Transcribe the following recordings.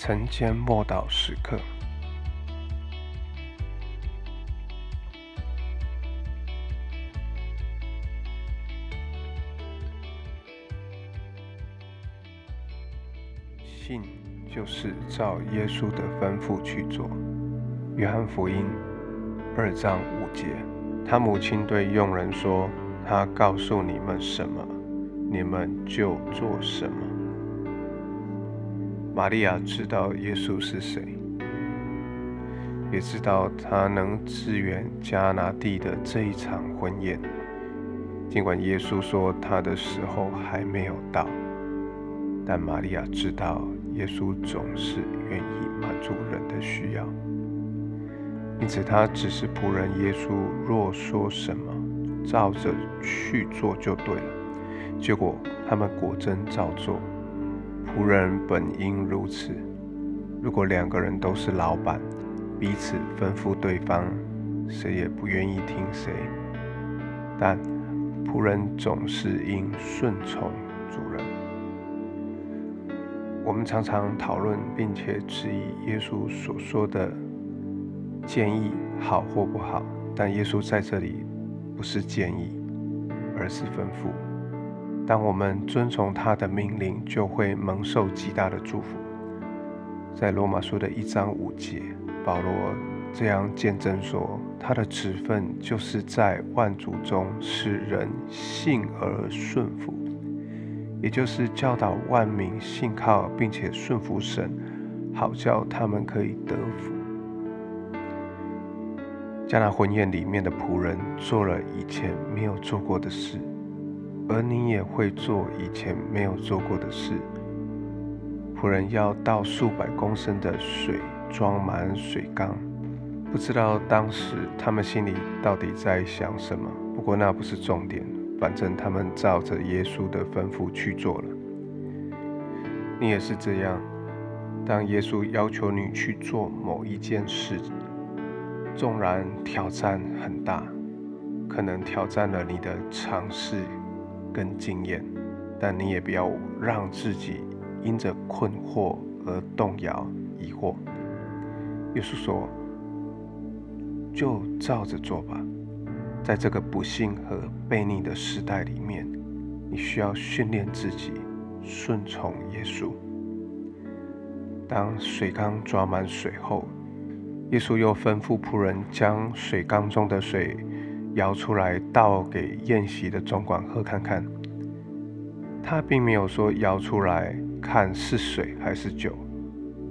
晨间默祷时刻，信就是照耶稣的吩咐去做。约翰福音二章五节，他母亲对佣人说：“他告诉你们什么，你们就做什么。”玛利亚知道耶稣是谁，也知道他能支援加拿地的这一场婚宴。尽管耶稣说他的时候还没有到，但玛利亚知道耶稣总是愿意满足人的需要，因此他只是仆人。耶稣若说什么，照着去做就对了。结果他们果真照做。仆人本应如此。如果两个人都是老板，彼此吩咐对方，谁也不愿意听谁。但仆人总是应顺从主人。我们常常讨论并且质疑耶稣所说的建议好或不好，但耶稣在这里不是建议，而是吩咐。当我们遵从他的命令，就会蒙受极大的祝福。在罗马书的一章五节，保罗这样见证说：“他的职分就是在万族中使人信而顺服，也就是教导万民信靠并且顺服神，好叫他们可以得福。”加拿婚宴里面的仆人做了以前没有做过的事。而你也会做以前没有做过的事。仆人要倒数百公升的水装满水缸，不知道当时他们心里到底在想什么。不过那不是重点，反正他们照着耶稣的吩咐去做了。你也是这样。当耶稣要求你去做某一件事，纵然挑战很大，可能挑战了你的尝试。跟经验，但你也不要让自己因着困惑而动摇、疑惑。耶稣说：“就照着做吧。”在这个不幸和悖逆的时代里面，你需要训练自己顺从耶稣。当水缸装满水后，耶稣又吩咐仆人将水缸中的水。舀出来倒给宴席的总管喝看看。他并没有说舀出来看是水还是酒，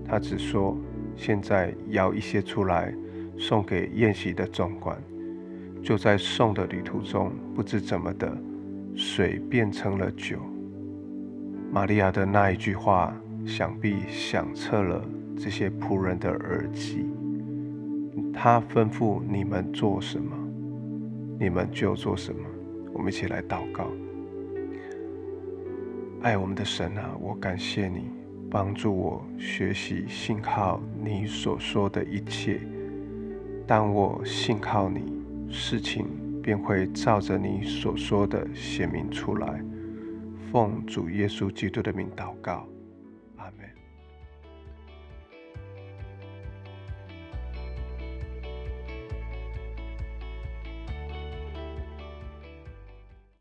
他只说现在舀一些出来送给宴席的总管。就在送的旅途中，不知怎么的，水变成了酒。玛利亚的那一句话，想必响彻了这些仆人的耳机。他吩咐你们做什么？你们就做什么？我们一起来祷告。爱我们的神啊，我感谢你帮助我学习信靠你所说的一切。当我信靠你，事情便会照着你所说的显明出来。奉主耶稣基督的名祷告，阿门。